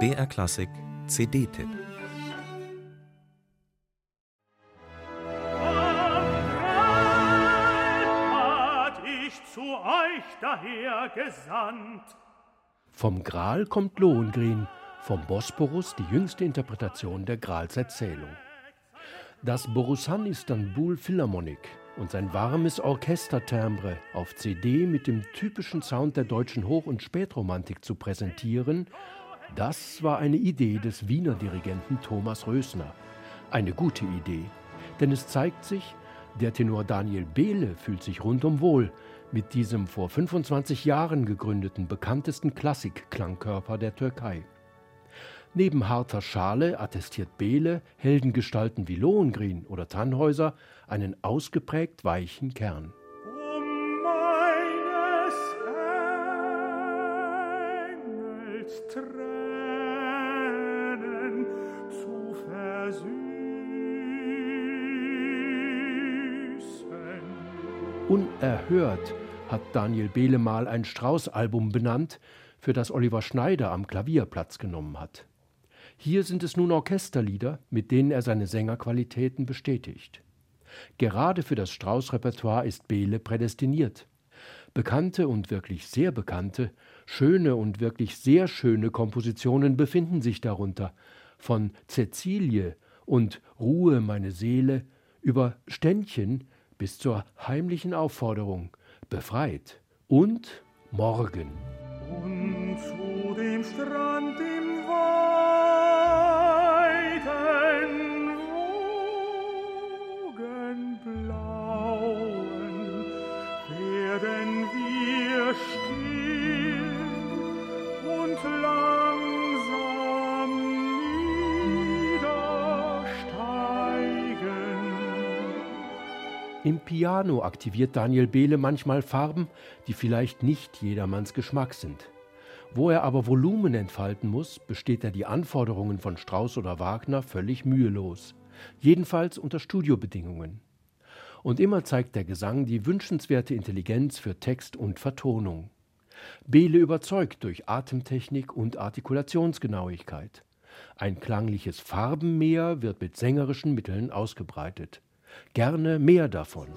BR Klassik CD-Tipp daher gesandt. Vom Gral kommt Lohengrin, vom Bosporus die jüngste Interpretation der Grals Erzählung. Das Borusan Istanbul Philharmonic und sein warmes Orchestertimbre auf CD mit dem typischen Sound der deutschen Hoch- und Spätromantik zu präsentieren, das war eine Idee des Wiener Dirigenten Thomas Rösner. Eine gute Idee, denn es zeigt sich, der Tenor Daniel Behle fühlt sich rundum wohl mit diesem vor 25 Jahren gegründeten bekanntesten Klassik-Klangkörper der Türkei. Neben harter Schale attestiert Behle Heldengestalten wie Lohengrin oder Tannhäuser einen ausgeprägt weichen Kern. Um meines Engels Tränen zu versüßen. Unerhört hat Daniel Behle mal ein Strauß-Album benannt, für das Oliver Schneider am Klavier Platz genommen hat. Hier sind es nun Orchesterlieder, mit denen er seine Sängerqualitäten bestätigt. Gerade für das Strauß-Repertoire ist Behle prädestiniert. Bekannte und wirklich sehr bekannte, schöne und wirklich sehr schöne Kompositionen befinden sich darunter, von Cäcilie und Ruhe meine Seele über Ständchen bis zur heimlichen Aufforderung befreit und morgen. Und zu dem Strand Im Piano aktiviert Daniel Behle manchmal Farben, die vielleicht nicht jedermanns Geschmack sind. Wo er aber Volumen entfalten muss, besteht er die Anforderungen von Strauss oder Wagner völlig mühelos. Jedenfalls unter Studiobedingungen. Und immer zeigt der Gesang die wünschenswerte Intelligenz für Text und Vertonung. Behle überzeugt durch Atemtechnik und Artikulationsgenauigkeit. Ein klangliches Farbenmeer wird mit sängerischen Mitteln ausgebreitet. Gerne mehr davon.